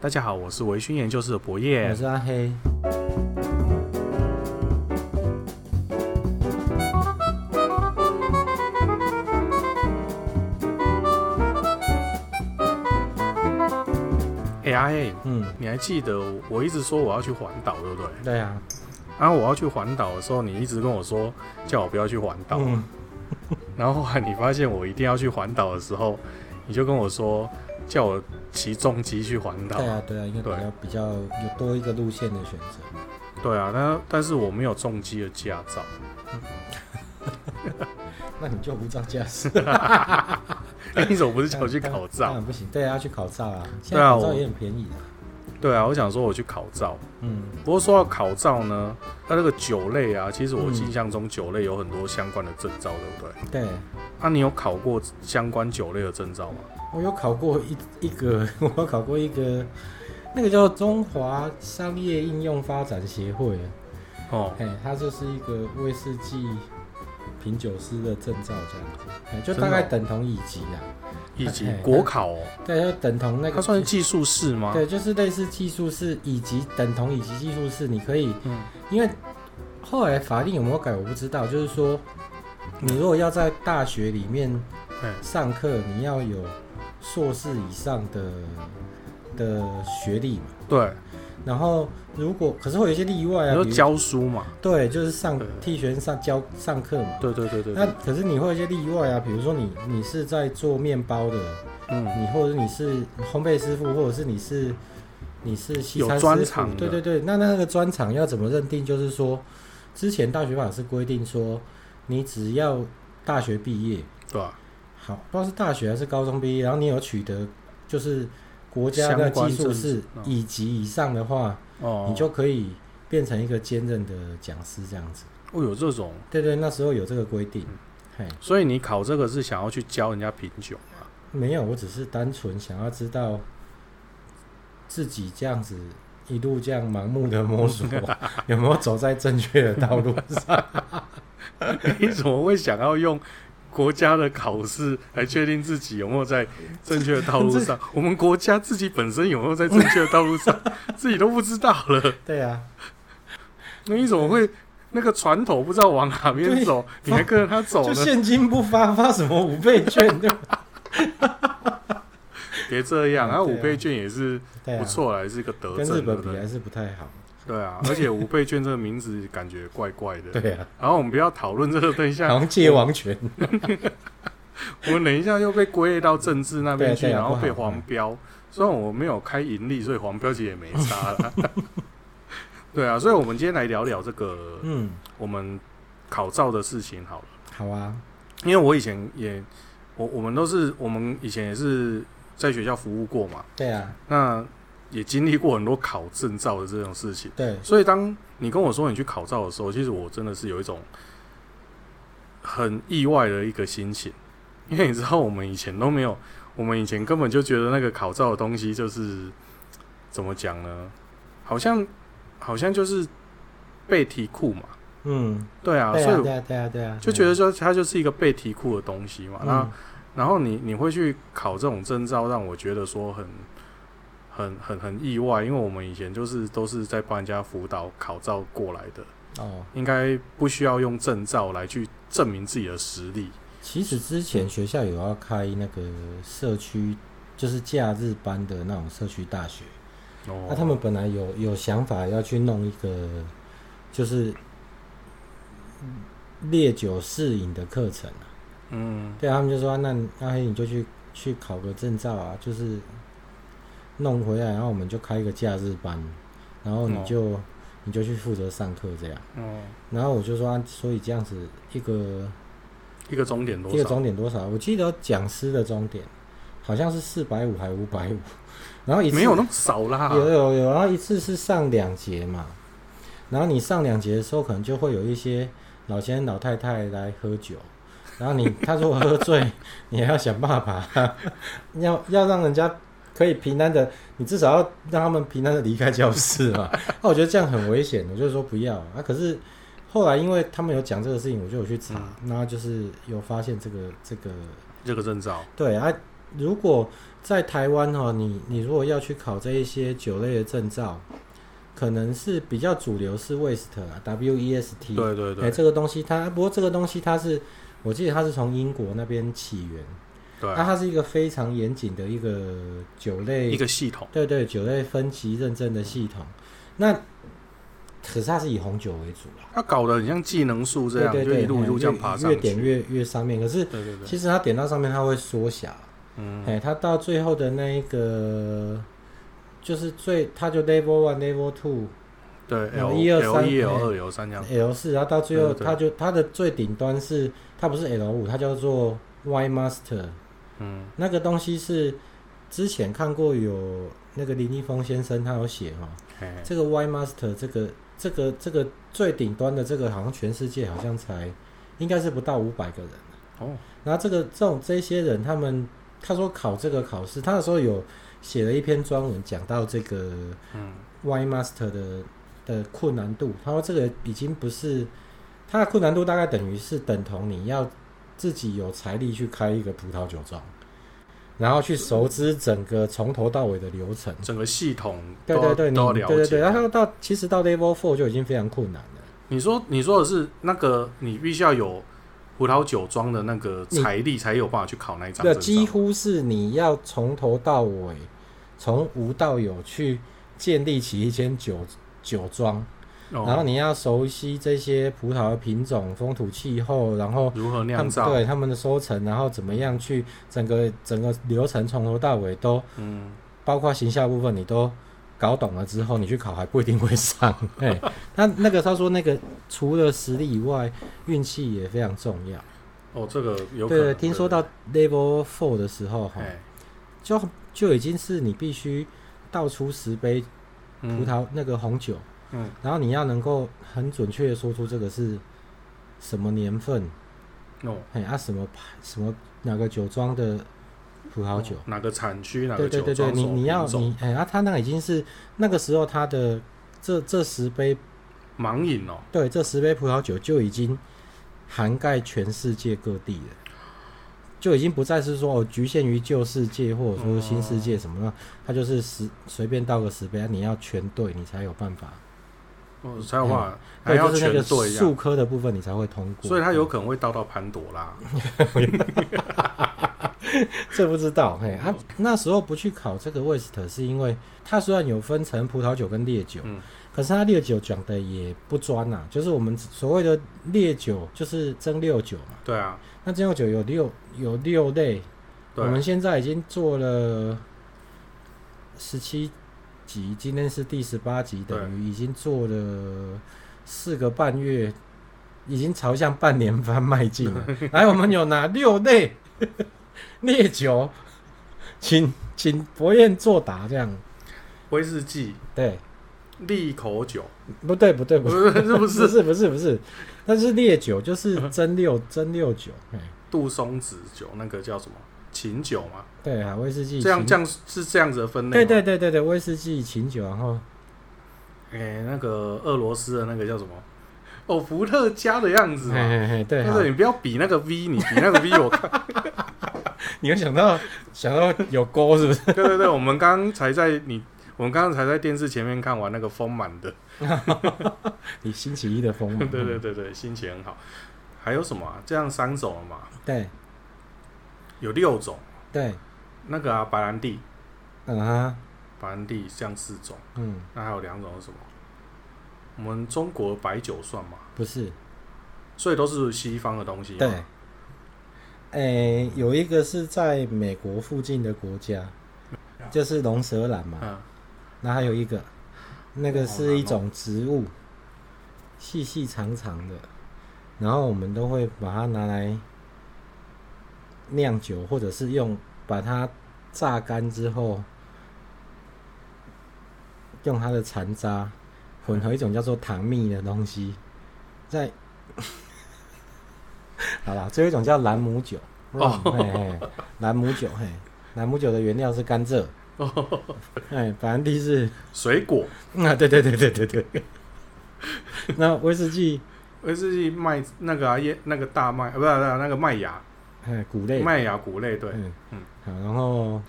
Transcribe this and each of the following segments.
大家好，我是维醺研究室的博业，我是阿黑。阿黑，嗯，你还记得我一直说我要去环岛，对不对？对啊。然后我要去环岛的时候，你一直跟我说叫我不要去环岛。嗯。然后后来你发现我一定要去环岛的时候，你就跟我说。叫我骑重机去环岛。对啊，对啊，因为比较比较有多一个路线的选择。对啊，但但是我没有重机的驾照。那你就无照驾驶。你怎么不是叫我去考照？当然不行，对啊，要去考照啊。现在考照也很便宜的。对啊，我想说我去考照。嗯。不过说到考照呢，它那个酒类啊，其实我印象中酒类有很多相关的证照，对不对？对。那你有考过相关酒类的证照吗？我有考过一一个，我有考过一个，那个叫中华商业应用发展协会。哦，哎，它就是一个威士忌品酒师的证照，这样子，哎，就大概等同乙级啊，乙级国考哦，对，就等同那个，它算是技术士吗？对，就是类似技术士，乙级等同乙级技术士，你可以，嗯，因为后来法令有没有改我不知道，就是说，你如果要在大学里面上课，你要有。硕士以上的的学历嘛，对。然后如果可是会有一些例外啊，比如教书嘛，对，就是上替学生上教上课嘛，对对对对。那可是你会有一些例外啊，比如说你你是在做面包的，嗯，你或者你是烘焙师傅，或者是你是你是西餐师傅，对对对。那那个专长要怎么认定？就是说，之前大学法是规定说，你只要大学毕业，对吧？好，不知道是大学还是高中毕业，然后你有取得就是国家的技术是乙级以上的话，哦，你就可以变成一个兼任的讲师这样子。哦，有这种？对对，那时候有这个规定。嘿，所以你考这个是想要去教人家品酒吗？没有，我只是单纯想要知道自己这样子一路这样盲目的摸索，有没有走在正确的道路上？你怎么会想要用？国家的考试来确定自己有没有在正确的道路上。我们国家自己本身有没有在正确的道路上，自己都不知道了。对啊，那你怎么会那个船头不知道往哪边走，你还跟着他走呢？就现金不发，发什么五倍券？对吧？别这样，然后五倍券也是不错，还是一个德政，跟日本比还是不太好。对啊，而且五倍券这个名字感觉怪怪的。对啊，然后我们不要讨论这个，等一下好像借王权。我 们等一下又被归类到政治那边去，然后被黄标。虽然我没有开盈利，所以黄标其实也没差了。对啊，所以我们今天来聊聊这个，嗯，我们考照的事情好了。好啊，因为我以前也，我我们都是，我们以前也是在学校服务过嘛。对啊，那。也经历过很多考证照的这种事情，对，所以当你跟我说你去考照的时候，其实我真的是有一种很意外的一个心情，因为你知道我们以前都没有，我们以前根本就觉得那个考照的东西就是怎么讲呢？好像好像就是背题库嘛，嗯，对啊，对啊，所以对啊，对啊，对啊，就觉得说它就是一个背题库的东西嘛。那、嗯、然后你你会去考这种证照，让我觉得说很。很很很意外，因为我们以前就是都是在帮人家辅导考照过来的哦，应该不需要用证照来去证明自己的实力。其实之前学校有要开那个社区，就是假日班的那种社区大学，哦，那他们本来有有想法要去弄一个，就是烈酒试饮的课程啊，嗯，对，他们就说那那你就去去考个证照啊，就是。弄回来，然后我们就开一个假日班，然后你就、哦、你就去负责上课这样。哦。然后我就说，所以这样子一个一个钟点多少？一个钟点多少？我记得讲师的钟点好像是四百五还五百五，然后一次没有那么少啦。有有有，然后一次是上两节嘛，然后你上两节的时候，可能就会有一些老先生老太太来喝酒，然后你他如果喝醉，你还要想办法，要要让人家。可以平安的，你至少要让他们平安的离开教室嘛？那 我觉得这样很危险，我就说不要啊。可是后来因为他们有讲这个事情，我就有去查，然后就是有发现这个这个这个证照。对啊，如果在台湾哦，你你如果要去考这一些酒类的证照，可能是比较主流是 WEST 啊，W E S T。对对对。哎，这个东西它不过这个东西它是，我记得它是从英国那边起源。对。那它是一个非常严谨的一个酒类一个系统。对对，酒类分级认证的系统。那可是它是以红酒为主啊。它搞得很像技能树这样，对对对，就一路一路这样爬上去，越点越越上面。可是，对对对，其实它点到上面它会缩小。嗯，哎，它到最后的那一个，就是最，它就 level one、level two，对，L 一二三，L 二、L 三这样，L 四，然后到最后，它就它的最顶端是，它不是 L 五，它叫做 Wine Master，嗯，那个东西是之前看过有那个林一峰先生他有写哈，这个 Wine Master 这个这个这个最顶端的这个好像全世界好像才应该是不到五百个人哦，然后这个这种这些人他们。他说考这个考试，他那时候有写了一篇专文讲到这个嗯，Wine Master 的的困难度。他说这个已经不是他的困难度，大概等于是等同你要自己有财力去开一个葡萄酒庄，然后去熟知整个从头到尾的流程，整个系统。对对对，你都了解。对对对，然后到其实到 Level Four 就已经非常困难了。你说你说的是那个你必须要有。葡萄酒庄的那个财力才有办法去考那一张证。对，几乎是你要从头到尾，从无到有去建立起一间酒酒庄，哦，然后你要熟悉这些葡萄的品种、风土气候，然后如何酿造，对他们的收成，然后怎么样去整个整个流程从头到尾都，嗯，包括行销部分你都。搞懂了之后，你去考还不一定会上。哎，他那个他说那个除了实力以外，运气也非常重要。哦，这个有。对，听说到 Level Four 的时候，哈，就就已经是你必须倒出十杯葡萄那个红酒，嗯，然后你要能够很准确的说出这个是什么年份，哦，哎啊什么牌什么哪个酒庄的。葡萄酒、哦、哪个产区？哪个酒庄？对对对对，你你要你哎啊，他那已经是那个时候他的这这十杯盲饮哦。对，这十杯葡萄酒就已经涵盖全世界各地了，就已经不再是说哦局限于旧世界或者说新世界什么的，他、哦、就是十随便倒个十杯，你要全对，你才有办法。哦，才有办法，还要全对。术科的部分你才会通过，所以他有可能会到到潘朵拉。这不知道，嘿，他、啊、那时候不去考这个 WEST，是因为他虽然有分成葡萄酒跟烈酒，嗯，可是他烈酒讲的也不专呐、啊，就是我们所谓的烈酒就是蒸馏酒嘛，对啊，那蒸馏酒有六有六类，我们现在已经做了十七集，今天是第十八集，等于已经做了四个半月，已经朝向半年番迈进了。来，我们有哪六类？烈酒，请请博彦作答，这样。威士忌，对。利口酒，不对，不对，不是，是不是，不是，不是，不是。但是烈酒就是蒸馏蒸馏酒，杜松子酒那个叫什么？琴酒嘛。对啊，威士忌。这样这样是这样子的分类。对对对对对，威士忌、琴酒，然后，哎、欸，那个俄罗斯的那个叫什么？哦，伏特加的样子嘛。嘿嘿嘿对，但是你不要比那个 V，你比那个 V，我看。你会想到想到有锅是不是？对对对，我们刚刚才在你，我们刚刚才在电视前面看完那个丰满的，你星期一的丰满，对对对对，心情很好。还有什么啊？这样三种了嘛？对，有六种。对，那个啊，白兰地，嗯哈，白兰地这样四种，嗯，那还有两种是什么？我们中国白酒算吗？不是，所以都是西方的东西。对。诶、欸，有一个是在美国附近的国家，就是龙舌兰嘛。嗯。那还有一个，那个是一种植物，细细长长的，然后我们都会把它拿来酿酒，或者是用把它榨干之后，用它的残渣混合一种叫做糖蜜的东西，在。好了，最后一种叫兰姆酒。哦，兰姆酒，嘿，兰姆酒的原料是甘蔗，哦，哎，白兰地是水果，啊，对对对对对对。那威士忌，威士忌麦那个啊，叶那个大麦，不是不是那个麦芽，哎，谷类，麦芽谷类，对，嗯嗯，好，然后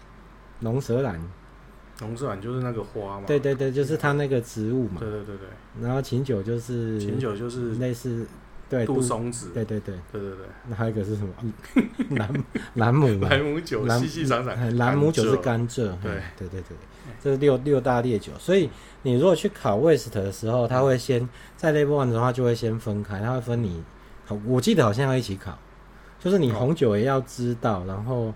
龙舌兰。龙舌兰就是那个花嘛。对对对，就是它那个植物嘛。对对对对。然后琴酒就是琴酒就是类似。对，杜松子，对对对，对对对。那还有一个是什么？兰兰姆，兰姆 酒，细细长长。兰姆酒是甘蔗，对对对对。这是六六大烈酒，所以你如果去考 West 的时候，他会先在 Level One 的话就会先分开，他会分你，我记得好像要一起考，就是你红酒也要知道，然后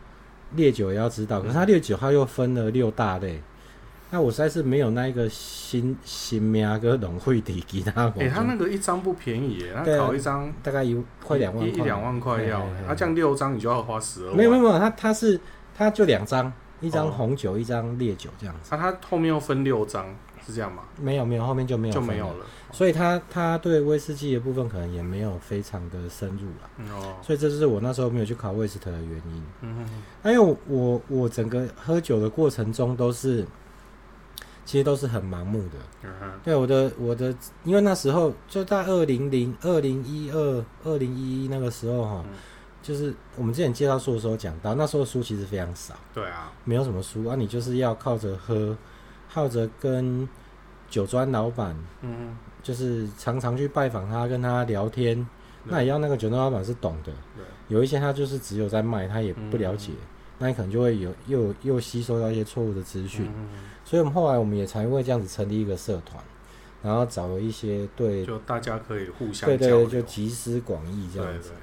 烈酒也要知道，可是他烈酒它又分了六大类。那我实在是没有那一个新新名跟龙会的其他。哎，他那个一张不便宜耶，他考一张大概一快两万，一两万块要。他这样六张你就要花十二万。没有没有没有，他他是他就两张，一张红酒，一张烈酒这样子。那他后面又分六张，是这样吗？没有没有，后面就没有就没有了。所以他他对威士忌的部分可能也没有非常的深入了。哦。所以这就是我那时候没有去考威斯特的原因。嗯哼。因为我我整个喝酒的过程中都是。其实都是很盲目的，嗯哼对我的我的，因为那时候就在二零零二零一二二零一一那个时候哈，就是我们之前介绍书的时候讲到，那时候书其实非常少，对啊，没有什么书啊，你就是要靠着喝，靠着跟酒庄老板，嗯，就是常常去拜访他，跟他聊天，那也要那个酒庄老板是懂的，有一些他就是只有在卖，他也不了解，那你可能就会有又又吸收到一些错误的资讯。所以，我们后来我们也才会这样子成立一个社团，然后找了一些对，就大家可以互相对对对，就集思广益这样子，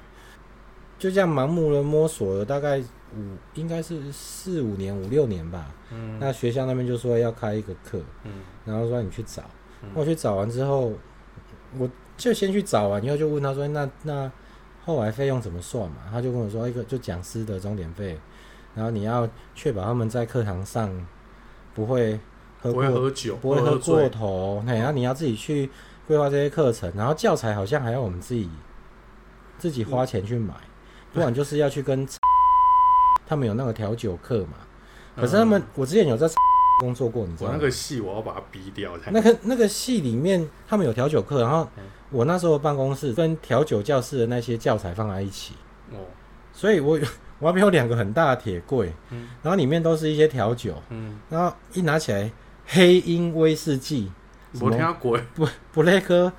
就这样盲目的摸索了大概五，应该是四五年五六年吧。嗯，那学校那边就说要开一个课，嗯，然后说你去找，嗯、我去找完之后，我就先去找完，以后就问他说，那那后来费用怎么算嘛？他就跟我说一个就讲师的钟点费，然后你要确保他们在课堂上。不会喝过，不会喝酒，不会喝过头。然后你要自己去规划这些课程，然后教材好像还要我们自己自己花钱去买，不然就是要去跟 他们有那个调酒课嘛。可是他们，我之前有在 工作过，你知道吗？我那个戏我要把它逼掉。那个那个戏里面他们有调酒课，然后我那时候办公室跟调酒教室的那些教材放在一起。哦，所以我。我那边有两个很大的铁柜，嗯，然后里面都是一些调酒，嗯，然后一拿起来，黑鹰威士忌，我听过，不，Black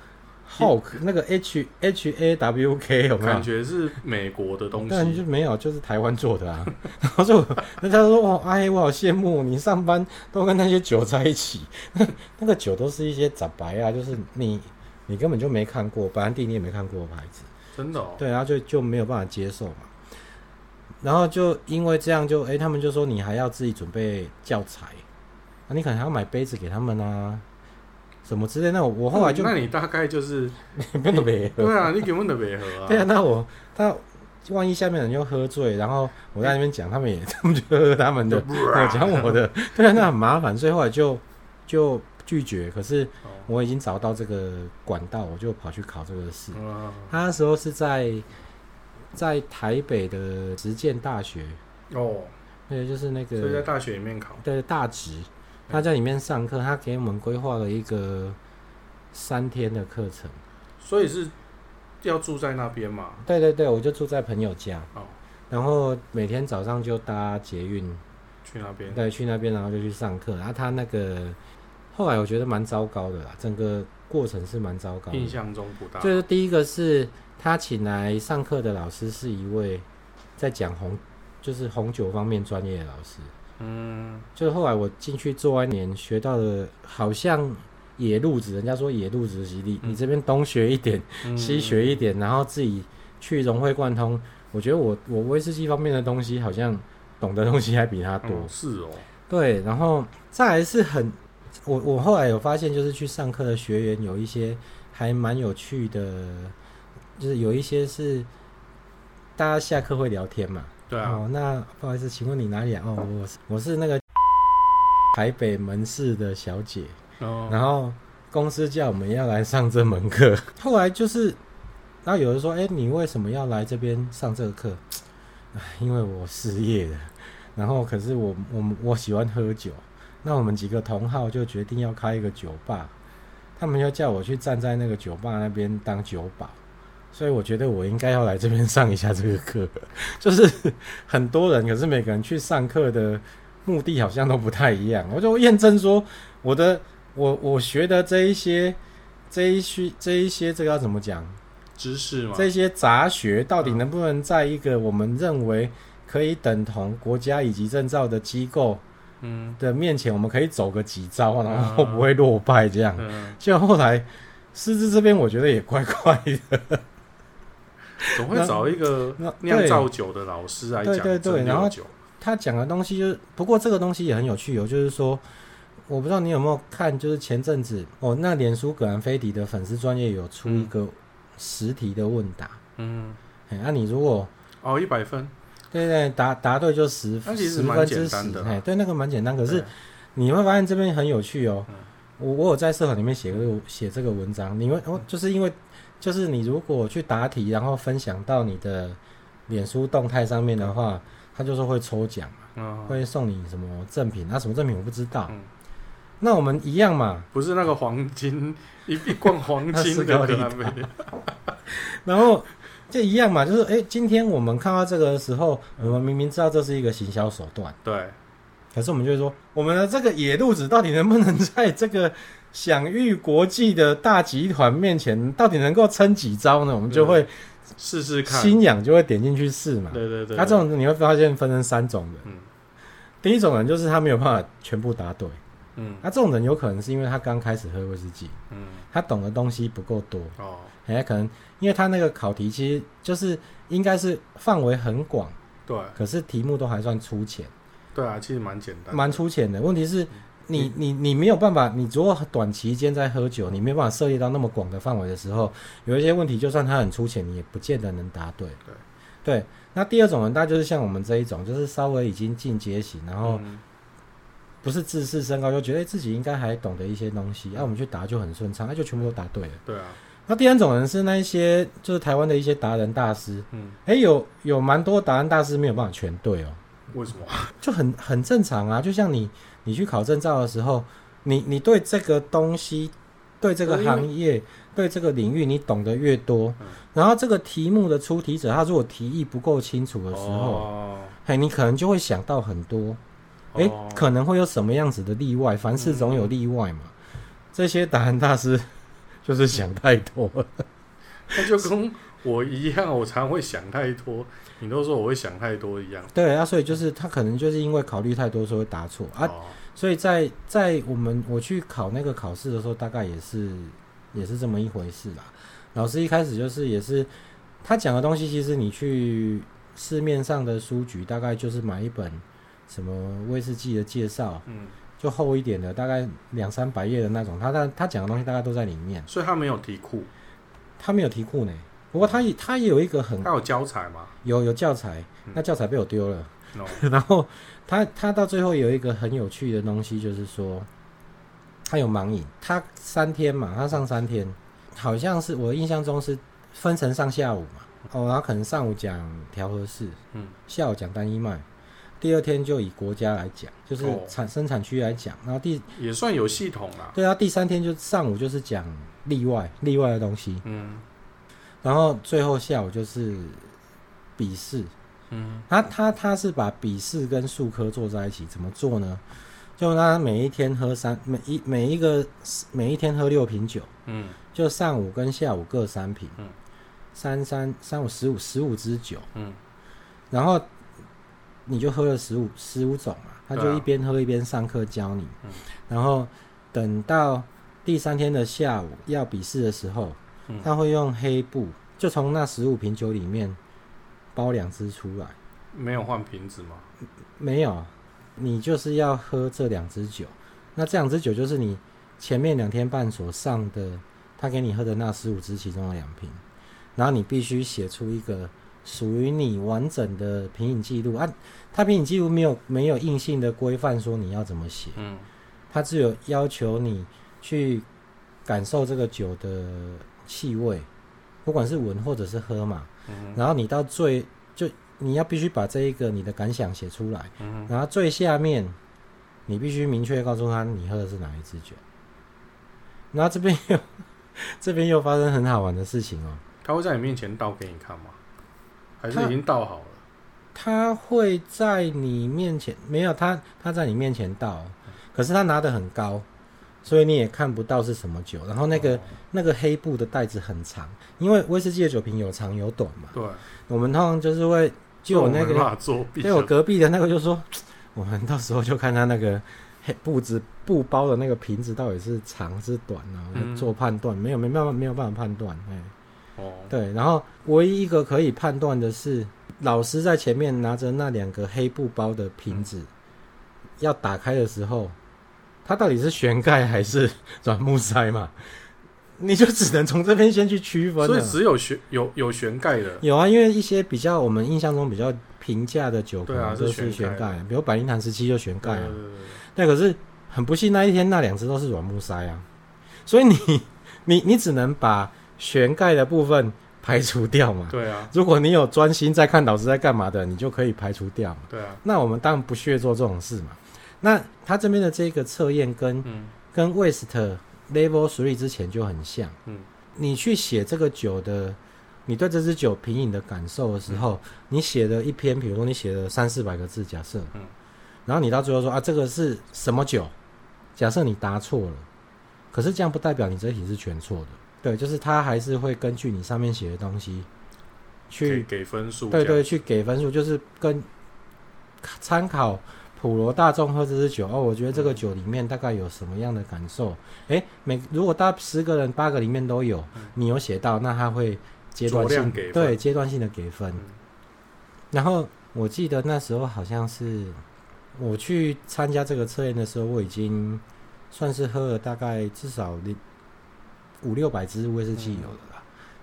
Hawk 那个 H H A W K 有没有？感觉是美国的东西，但就没有，就是台湾做的啊。然后就人家说，哇，哎，我好羡慕你上班都跟那些酒在一起，那个酒都是一些杂白啊，就是你你根本就没看过，白兰地你也没看过的牌子，真的，哦，对，然后就就没有办法接受嘛。然后就因为这样就，就、欸、哎，他们就说你还要自己准备教材，啊，你可能还要买杯子给他们啊，什么之类。那我我后来就，那你大概就是 你不能别喝，对啊，你根本都别喝啊。对啊，那我他万一下面人又喝醉，然后我在那边讲，他们也他们就喝他们的，我讲我的，对啊，那很麻烦，所以后来就就拒绝。可是我已经找到这个管道，我就跑去考这个试。他那时候是在。在台北的实践大学哦，对，就是那个，所以在大学里面考，对，大直，他在里面上课，他给我们规划了一个三天的课程，所以是要住在那边嘛？对对对，我就住在朋友家，哦，然后每天早上就搭捷运。去那边，对，去那边，然后就去上课，然后他那个后来我觉得蛮糟糕的啦，整个过程是蛮糟糕的，印象中不大，就是第一个是。他请来上课的老师是一位在讲红，就是红酒方面专业的老师。嗯，就后来我进去做完年，学到的好像野路子，人家说野路子的洗礼，你这边东学一点，嗯、西学一点，然后自己去融会贯通。我觉得我我威士忌方面的东西，好像懂的东西还比他多。嗯、是哦，对，然后再来是很，我我后来有发现，就是去上课的学员有一些还蛮有趣的。就是有一些是大家下课会聊天嘛，对啊。哦，那不好意思，请问你哪里啊？哦，我是我是那个 台北门市的小姐。哦。然后公司叫我们要来上这门课。后来就是，然后有人说：“哎，你为什么要来这边上这个课？”因为我失业了。然后可是我我我喜欢喝酒，那我们几个同好就决定要开一个酒吧。他们要叫我去站在那个酒吧那边当酒保。所以我觉得我应该要来这边上一下这个课，就是很多人，可是每个人去上课的目的好像都不太一样。我就验证说，我的我我学的这一些这一些这一些这个要怎么讲？知识吗？这些杂学到底能不能在一个我们认为可以等同国家以及证照的机构嗯的面前，我们可以走个几招，然后不会落败这样？就后来师资这边我觉得也怪怪的。总会找一个酿造酒的老师来讲，对对对，然后他讲的东西就是，不过这个东西也很有趣哦，就是说，我不知道你有没有看，就是前阵子哦，那脸书葛兰菲迪的粉丝专业有出一个实题的问答，嗯，哎，那你如果哦一百分，对对，答答对就十十分之十，哎，对，那个蛮简单，可是你会发现这边很有趣哦，我我有在社团里面写个写这个文章，你们哦，就是因为。就是你如果去答题，然后分享到你的脸书动态上面的话，他就说会抽奖嘛，会送你什么赠品，那什么赠品我不知道。那我们一样嘛，不是那个黄金一一罐黄金的 然后就一样嘛，就是诶，今天我们看到这个的时候，我们明明知道这是一个行销手段，对，可是我们就会说，我们的这个野路子到底能不能在这个。享誉国际的大集团面前，到底能够撑几招呢？我们就会试试看，心痒就会点进去试嘛。对对对。他这种你会发现分成三种人。嗯。第一种人就是他没有办法全部答对。嗯。那这种人有可能是因为他刚开始喝威士忌。嗯。他懂的东西不够多。哦。哎，可能因为他那个考题其实就是应该是范围很广。对。可是题目都还算粗浅。对啊，其实蛮简单。蛮粗浅的。问题是。你你你没有办法，你如果短期间在喝酒，你没有办法涉猎到那么广的范围的时候，有一些问题，就算它很粗浅，你也不见得能答对。对对，那第二种人，大概就是像我们这一种，就是稍微已经进阶型，然后不是自视身高，就觉得自己应该还懂得一些东西，那、我们去答就很顺畅，那就全部都答对了。对啊。那第三种人是那一些，就是台湾的一些达人大师。嗯。哎、欸，有有蛮多达人大师没有办法全对哦。为什么？就很很正常啊，就像你。你去考证照的时候，你你对这个东西、对这个行业、对这个领域，你懂得越多，然后这个题目的出题者，他如果提议不够清楚的时候，嘿，你可能就会想到很多，诶，可能会有什么样子的例外？凡事总有例外嘛。这些答案大师 就是想太多了，那就跟我一样，我常会想太多。你都说我会想太多一样，对啊，所以就是他可能就是因为考虑太多，所以会答错啊。所以在在我们我去考那个考试的时候，大概也是也是这么一回事啦。老师一开始就是也是他讲的东西，其实你去市面上的书局，大概就是买一本什么威士忌的介绍，嗯，就厚一点的，大概两三百页的那种。他他他讲的东西大概都在里面，所以他没有题库，他没有题库呢。不过他也他也有一个很，他有教材吗？有有教材，那教材被我丢了。No. 然后他他到最后有一个很有趣的东西，就是说他有盲饮，他三天嘛，他上三天，好像是我印象中是分成上下午嘛。哦，然后可能上午讲调和式，嗯，下午讲单一麦，第二天就以国家来讲，就是产生产区来讲，然后第也算有系统啦。对啊，第三天就上午就是讲例外例外的东西，嗯。然后最后下午就是笔试，嗯，他他他是把笔试跟数科做在一起，怎么做呢？就他每一天喝三每一每一个每一天喝六瓶酒，嗯，就上午跟下午各三瓶，嗯，三三三五十五十五支酒，嗯，然后你就喝了十五十五种嘛，他就一边喝一边上课教你，嗯，然后等到第三天的下午要笔试的时候。他会用黑布，就从那十五瓶酒里面包两支出来。没有换瓶子吗？没有，你就是要喝这两支酒。那这两支酒就是你前面两天半所上的，他给你喝的那十五支其中的两瓶。然后你必须写出一个属于你完整的品饮记录啊。他品饮记录没有没有硬性的规范说你要怎么写，嗯，他只有要求你去感受这个酒的。气味，不管是闻或者是喝嘛，嗯、然后你到最就你要必须把这一个你的感想写出来，嗯、然后最下面你必须明确告诉他你喝的是哪一支酒。然后这边又 这边又发生很好玩的事情哦。他会在你面前倒给你看吗？还是已经倒好了？他会在你面前没有他，他在你面前倒，可是他拿的很高，所以你也看不到是什么酒。然后那个、哦、那个黑布的袋子很长，因为威士忌的酒瓶有长有短嘛。对，我们通常就是会就我那个，对我隔壁的那个就说，我们到时候就看他那个黑布子布包的那个瓶子到底是长是短啊，嗯、做判断。没有没办法没有办法判断，哎，哦，对，然后唯一一个可以判断的是。老师在前面拿着那两个黑布包的瓶子，要打开的时候，它到底是旋盖还是 软木塞嘛？你就只能从这边先去区分。所以只有旋有有旋盖的。有啊，因为一些比较我们印象中比较平价的酒瓶都是旋盖，比如百龄坛十七就旋盖啊。那可是很不幸，那一天那两只都是软木塞啊，所以你 你你只能把旋盖的部分。排除掉嘛？对啊。如果你有专心在看老师在干嘛的，你就可以排除掉嘛。对啊。那我们当然不屑做这种事嘛。那他这边的这个测验跟、嗯、跟 West Level Three 之前就很像。嗯。你去写这个酒的，你对这支酒品饮的感受的时候，嗯、你写的一篇，比如说你写了三四百个字，假设。嗯。然后你到最后说啊，这个是什么酒？假设你答错了，可是这样不代表你这题是全错的。对，就是他还是会根据你上面写的东西去给分数。对对，去给分数，就是跟参考普罗大众喝这支酒哦，我觉得这个酒里面大概有什么样的感受？诶，每如果大十个人八个里面都有，你有写到，那他会阶段性给对阶段性的给分。然后我记得那时候好像是我去参加这个测验的时候，我已经算是喝了大概至少五六百支威士忌有了。啦，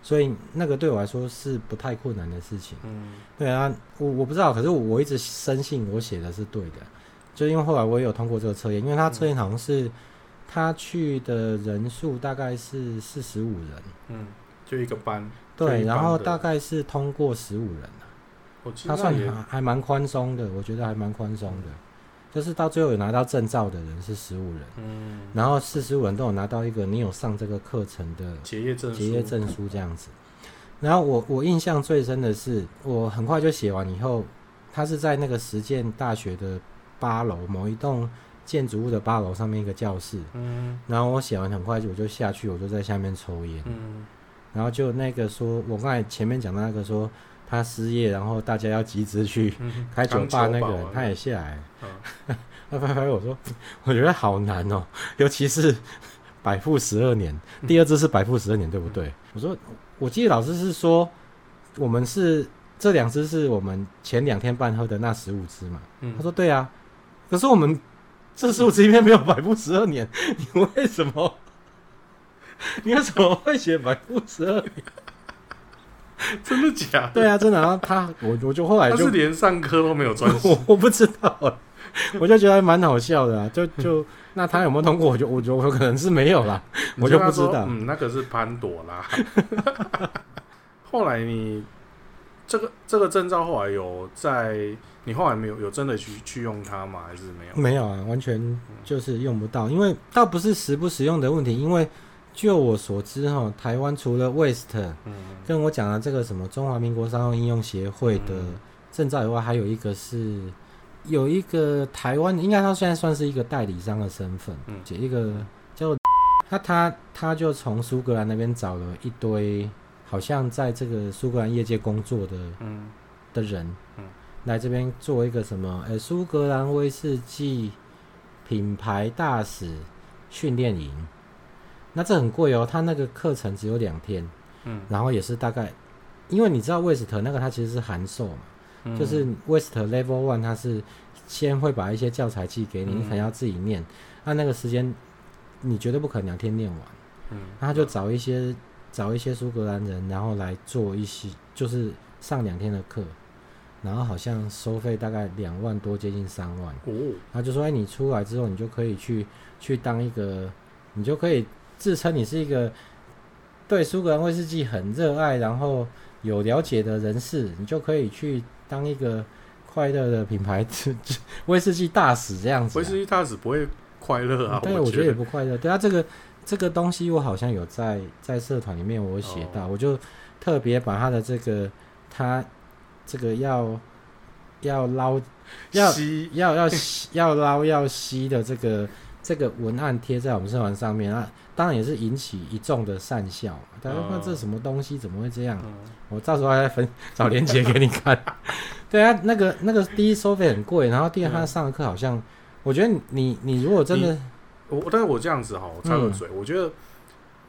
所以那个对我来说是不太困难的事情。嗯，对啊，我我不知道，可是我我一直深信我写的是对的，就因为后来我也有通过这个测验，因为他测验好像是他去的人数大概是四十五人，嗯，就一个班，对，然后大概是通过十五人，他算还蛮宽松的，我觉得还蛮宽松的。就是到最后有拿到证照的人是十五人，嗯，然后四十五人都有拿到一个你有上这个课程的结业证结业证书这样子。然后我我印象最深的是，我很快就写完以后，他是在那个实践大学的八楼某一栋建筑物的八楼上面一个教室，嗯，然后我写完很快就我就下去，我就在下面抽烟，嗯，然后就那个说，我刚才前面讲的那个说。他失业，然后大家要集资去开酒吧，那个人他也下来，他拍拍我说：“我觉得好难哦，尤其是百富十二年，第二支是百富十二年，对不对？”嗯、我说：“我记得老师是说，我们是这两支是我们前两天半喝的那十五支嘛。嗯”他说：“对啊，可是我们这十五支里面没有百富十二年，你为什么？你为什么会写百富十二年？” 真的假的？对啊，真的。然后他，我我就后来就是连上课都没有专心，我 我不知道，我就觉得还蛮好笑的啊。就 就那他有没有通过？我就我觉得我可能是没有啦，我就不知道。嗯，那个是潘朵拉。后来你这个这个证照后来有在你后来没有有真的去去用它吗？还是没有？没有啊，完全就是用不到，因为倒不是实不实用的问题，因为。就我所知，哈，台湾除了 West，跟我讲的这个什么中华民国商用应用协会的证照以外，还有一个是有一个台湾，应该他现在算是一个代理商的身份，嗯，一个叫做 他他他就从苏格兰那边找了一堆，好像在这个苏格兰业界工作的，嗯，的人，嗯，来这边做一个什么，呃，苏格兰威士忌品牌大使训练营。那这很贵哦，他那个课程只有两天，嗯，然后也是大概，因为你知道 West 那个它其实是函授嘛，嗯、就是 West Level One 它是先会把一些教材寄给你，嗯、你可能要自己念，那那个时间你绝对不可能两天念完，嗯，那他就找一些、嗯、找一些苏格兰人，然后来做一些就是上两天的课，然后好像收费大概两万多，接近三万，哦，他就说哎，你出来之后你就可以去去当一个，你就可以。自称你是一个对苏格兰威士忌很热爱，然后有了解的人士，你就可以去当一个快乐的品牌 威士忌大使这样子，啊。威士忌大使不会快乐啊？对，我觉得也不快乐。对啊，这个这个东西我好像有在在社团里面我写到，哦、我就特别把他的这个他这个要要捞要吸要要要捞要吸的这个这个文案贴在我们社团上面啊，当然也是引起一众的善笑。大家说这什么东西怎么会这样？嗯、我到时候还再分 找链接给你看。对啊，那个那个第一收费很贵，然后第二他上的课好像，嗯、我觉得你你如果真的，我但是我这样子哈，我插个嘴，嗯、我觉得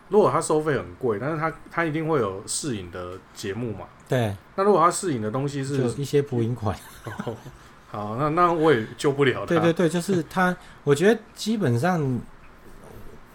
如果他收费很贵，但是他他一定会有试影的节目嘛。对。那如果他试影的东西是一些补饮款，哦，好，那那我也救不了他。对对对，就是 他，我觉得基本上，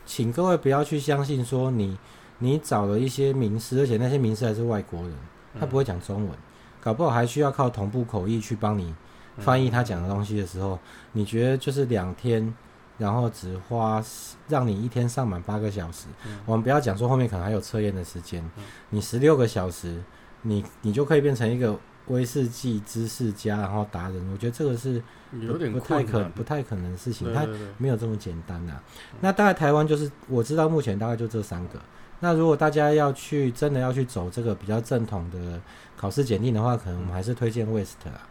请各位不要去相信说你。你找了一些名师，而且那些名师还是外国人，他不会讲中文，嗯、搞不好还需要靠同步口译去帮你翻译他讲的东西的时候，嗯、你觉得就是两天，然后只花让你一天上满八个小时，嗯、我们不要讲说后面可能还有测验的时间，嗯、你十六个小时，你你就可以变成一个威士忌知识家，然后达人，我觉得这个是有点不太可不太可能的事情，它没有这么简单呐、啊。嗯、那大概台湾就是我知道目前大概就这三个。那如果大家要去真的要去走这个比较正统的考试检定的话，可能我们还是推荐 West 啊。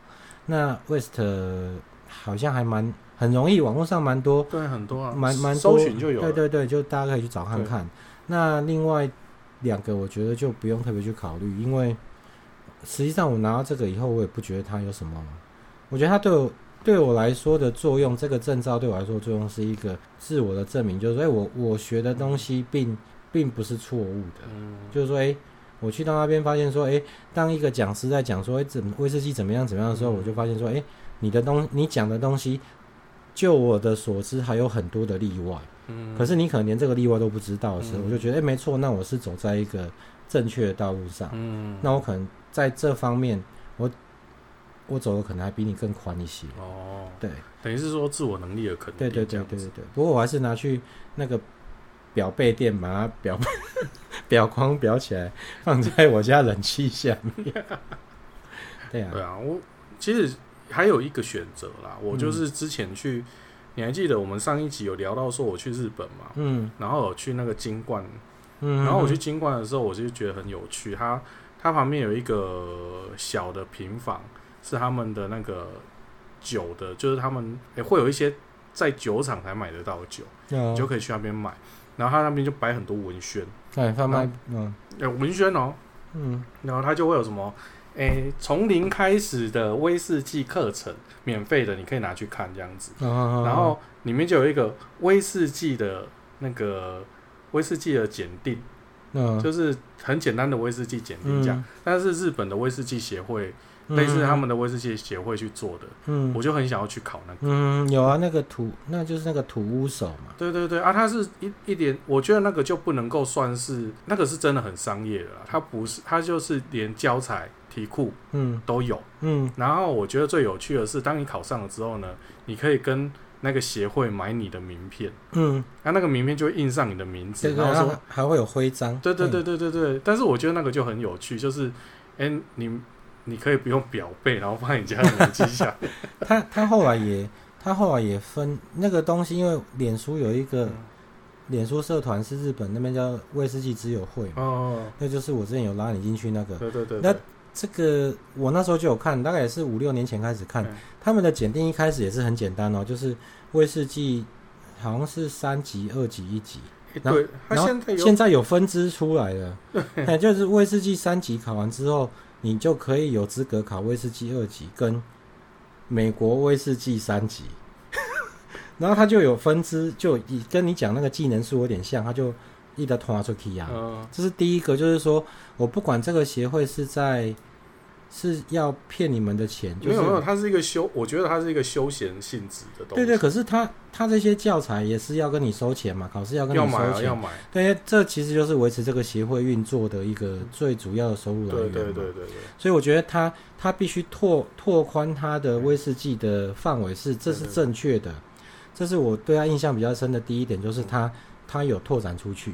那 West 好像还蛮很容易，网络上蛮多，对，很多啊，蛮蛮搜寻就有，对对对，就大家可以去找看看。那另外两个我觉得就不用特别去考虑，因为实际上我拿到这个以后，我也不觉得它有什么。我觉得它对我对我来说的作用，这个证照对我来说的作用是一个自我的证明，就是说，哎，我我学的东西并。并不是错误的，嗯、就是说，哎、欸，我去到那边发现说，哎、欸，当一个讲师在讲说，诶、欸，怎威士忌怎么样怎么样的时候，嗯、我就发现说，哎、欸，你的东你讲的东西，就我的所知还有很多的例外，嗯，可是你可能连这个例外都不知道的时候，嗯、我就觉得，哎、欸，没错，那我是走在一个正确的道路上，嗯，那我可能在这方面，我我走的可能还比你更宽一些，哦，对，等于是说自我能力的可能，对对对对对对，不过我还是拿去那个。表背垫把它表 表框裱起来，放在我家冷气下面。对啊，对啊，我其实还有一个选择啦。我就是之前去，嗯、你还记得我们上一集有聊到说我去日本嘛？嗯，然后我去那个金冠，嗯，然后我去金冠的时候，我就觉得很有趣。它它旁边有一个小的平房，是他们的那个酒的，就是他们也、欸、会有一些在酒厂才买得到的酒，嗯、你就可以去那边买。然后他那边就摆很多文宣，对，贩卖，嗯，有文宣哦，嗯，然后他就会有什么，诶，从零开始的威士忌课程，免费的，你可以拿去看这样子，然后里面就有一个威士忌的那个威士忌的检定，嗯，就是很简单的威士忌检定这样，但是日本的威士忌协会。类似他们的威士忌协会去做的，嗯，我就很想要去考那个。嗯，有啊，那个土，那就是那个土屋手嘛。对对对啊，它是一一点，我觉得那个就不能够算是那个是真的很商业的啦，它不是，它就是连教材题库，嗯，都有，嗯。然后我觉得最有趣的是，当你考上了之后呢，你可以跟那个协会买你的名片，嗯，那那个名片就会印上你的名字，然后说还会有徽章。对对对对对对，但是我觉得那个就很有趣，就是，哎，你。你可以不用表背，然后放你家的手机下。他他后来也他后来也分那个东西，因为脸书有一个脸书社团是日本那边叫威士忌之友会嘛，哦，那就是我之前有拉你进去那个。对对对。那这个我那时候就有看，大概也是五六年前开始看他们的检定，一开始也是很简单哦，就是威士忌好像是三级、二级、一级。对，然后现在有分支出来了，对，就是威士忌三级考完之后。你就可以有资格考威士忌二级跟美国威士忌三级，然后它就有分支，就以跟你讲那个技能数有点像，它就一直拖出去啊。嗯、这是第一个，就是说我不管这个协会是在。是要骗你们的钱？就是、没有没有，它是一个休，我觉得它是一个休闲性质的东西。对对，可是它它这些教材也是要跟你收钱嘛，考试要跟你收钱。要买、啊、要买。对，这其实就是维持这个协会运作的一个最主要的收入来源。对对对对对。所以我觉得它它必须拓拓宽它的威士忌的范围，是这是正确的。这是我对他印象比较深的第一点，就是它它有拓展出去，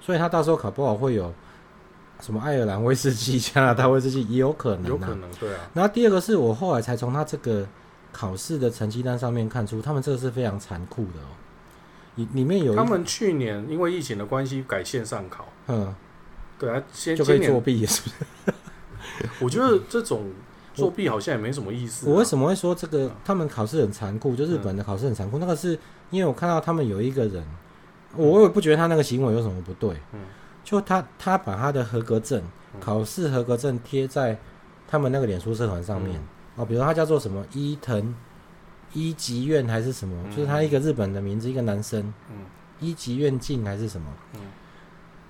所以他到时候考不好会有。什么爱尔兰威士忌、加拿大威士忌也有可能、啊，有可能对啊。然后第二个是我后来才从他这个考试的成绩单上面看出，他们这个是非常残酷的哦。里里面有他们去年因为疫情的关系改线上考，嗯，对啊，先就可以作弊，是不是？我觉得这种作弊好像也没什么意思、啊。我为什么会说这个？他们考试很残酷，就日本的考试很残酷。那个是因为我看到他们有一个人，我也不觉得他那个行为有什么不对。嗯，就他他把他的合格证、考试合格证贴在他们那个脸书社团上面。哦，比如他叫做什么伊藤伊吉院还是什么，就是他一个日本的名字，一个男生。嗯，伊吉院进还是什么？嗯。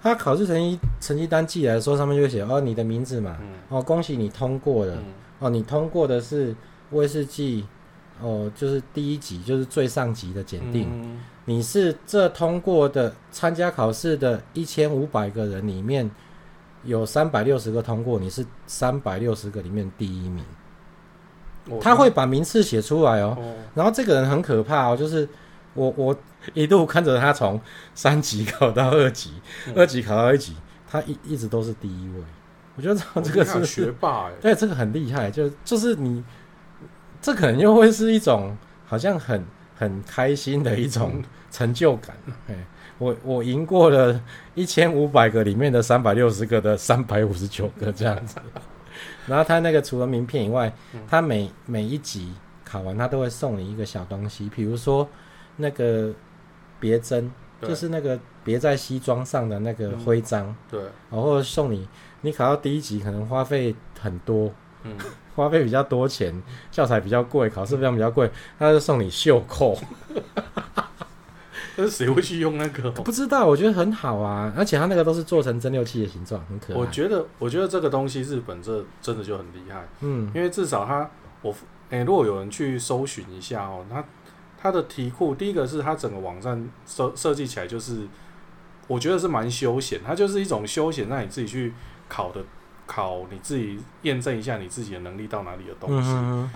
他考试成绩成绩单寄来的时候，上面就会写哦，你的名字嘛，哦，恭喜你通过了，哦，你通过的是威士忌，哦，就是第一级，就是最上级的检定，你是这通过的参加考试的一千五百个人里面有三百六十个通过，你是三百六十个里面第一名，他会把名次写出来哦，然后这个人很可怕哦，就是。我我一度看着他从三级考到二级，嗯、二级考到一级，他一一直都是第一位。我觉得这个是学霸哎，对，这个很厉害。就就是你，这可能又会是一种好像很很开心的一种成就感。哎、嗯，我我赢过了一千五百个里面的三百六十个的三百五十九个这样子。然后他那个除了名片以外，他每每一集考完，他都会送你一个小东西，比如说。那个别针就是那个别在西装上的那个徽章，对，然后送你。你考到第一级可能花费很多，嗯，花费比较多钱，教材比较贵，考试费用比较贵，他就送你袖扣。但是谁会去用那个？不知道，我觉得很好啊，而且他那个都是做成蒸馏器的形状，很可爱。我觉得，我觉得这个东西日本这真的就很厉害，嗯，因为至少他我诶，如果有人去搜寻一下哦，他。它的题库，第一个是它整个网站设设计起来就是，我觉得是蛮休闲，它就是一种休闲，让你自己去考的，考你自己验证一下你自己的能力到哪里的东西。嗯、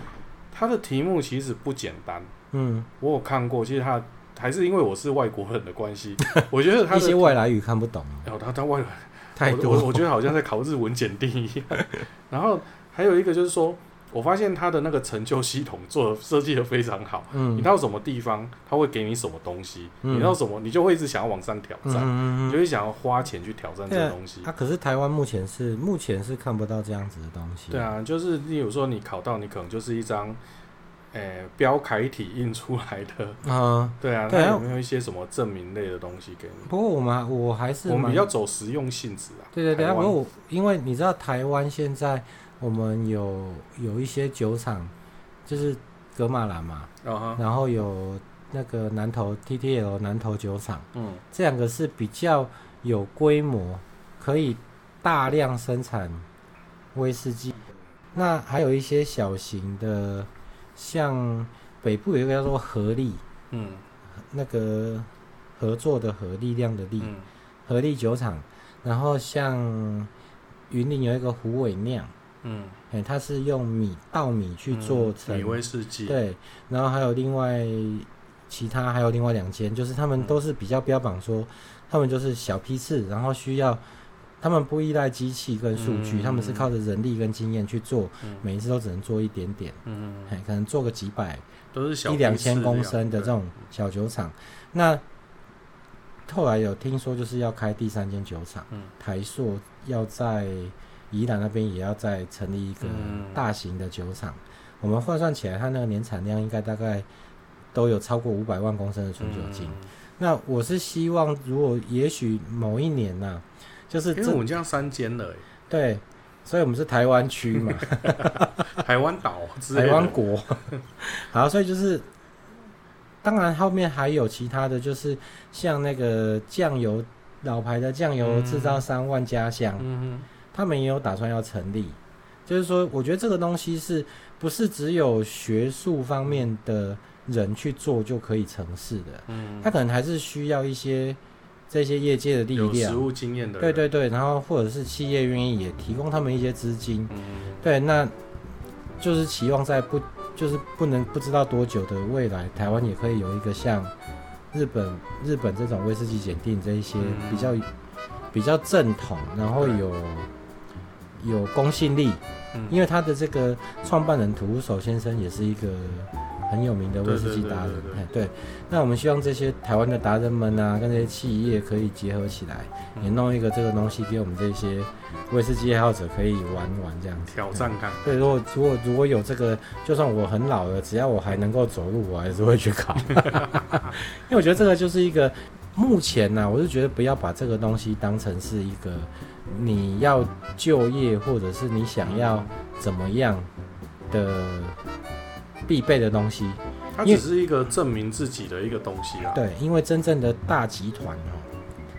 它的题目其实不简单，嗯，我有看过，其实它还是因为我是外国人的关系，我觉得它一些外来语看不懂。然后它它外来太多我觉得好像在考日文检定一样。然后还有一个就是说。我发现它的那个成就系统做的设计的非常好。嗯，你到什么地方，他会给你什么东西。嗯，你到什么，你就会一直想要往上挑战。嗯，你就会想要花钱去挑战这个东西。啊，可是台湾目前是目前是看不到这样子的东西。对啊，就是例如说你考到，你可能就是一张，诶，标楷体印出来的。啊，对啊，那有没有一些什么证明类的东西给你？不过我们我还是我们比较走实用性质啊。对对对，不过我因为你知道台湾现在。我们有有一些酒厂，就是格马兰嘛，uh huh. 然后有那个南投 TTL 南投酒厂，嗯，这两个是比较有规模，可以大量生产威士忌。那还有一些小型的，像北部有一个叫做合力，嗯，那个合作的合力量的力，嗯、合力酒厂。然后像云林有一个虎尾酿。嗯，哎，它是用米稻米去做成、嗯、米威士忌，对，然后还有另外其他还有另外两间，就是他们都是比较标榜说，他们就是小批次，然后需要他们不依赖机器跟数据，嗯、他们是靠着人力跟经验去做，嗯、每一次都只能做一点点，嗯，哎，可能做个几百，都是小一两千公升的这种。小酒厂。那后来有听说就是要开第三间酒厂，嗯、台塑要在。宜兰那边也要再成立一个大型的酒厂，嗯、我们换算起来，它那个年产量应该大概都有超过五百万公升的纯酒精。嗯、那我是希望，如果也许某一年呐、啊，就是因为我们这样三间了，对，所以我们是台湾区嘛，台湾岛，台湾国，好，所以就是，当然后面还有其他的就是像那个酱油老牌的酱油制造商万家香。嗯嗯他们也有打算要成立，就是说，我觉得这个东西是不是只有学术方面的人去做就可以成事的？嗯，他可能还是需要一些这些业界的力量、有实务经验的，对对对，然后或者是企业愿意也提供他们一些资金，嗯，对，那就是期望在不就是不能不知道多久的未来，台湾也可以有一个像日本日本这种威士忌检定这一些比较、嗯、比较正统，然后有。有公信力，因为他的这个创办人土屋守先生也是一个很有名的威士忌达人。对，那我们希望这些台湾的达人们啊，跟这些企业可以结合起来，嗯、也弄一个这个东西给我们这些威士忌爱好者可以玩玩这样子。挑战感。对，如果如果如果有这个，就算我很老了，只要我还能够走路，我还是会去考。因为我觉得这个就是一个目前呢、啊，我是觉得不要把这个东西当成是一个你要就业或者是你想要怎么样的必备的东西。它只是一个证明自己的一个东西啊。对，因为真正的大集团哦，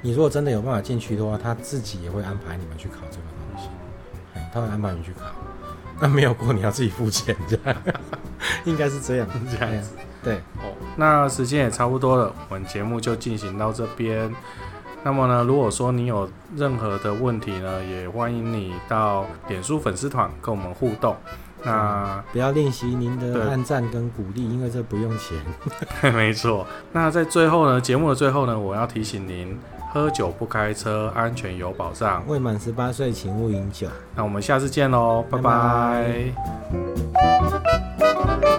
你如果真的有办法进去的话，他自己也会安排你们去考这个东西。他会安排你去考，那没有过你要自己付钱，这样应该是这样，这样子。对，哦，那时间也差不多了，我们节目就进行到这边。那么呢，如果说你有任何的问题呢，也欢迎你到脸书粉丝团跟我们互动。那不要练习您的按赞跟鼓励，因为这不用钱。没错。那在最后呢，节目的最后呢，我要提醒您：喝酒不开车，安全有保障。未满十八岁，请勿饮酒。那我们下次见喽，拜拜。拜拜。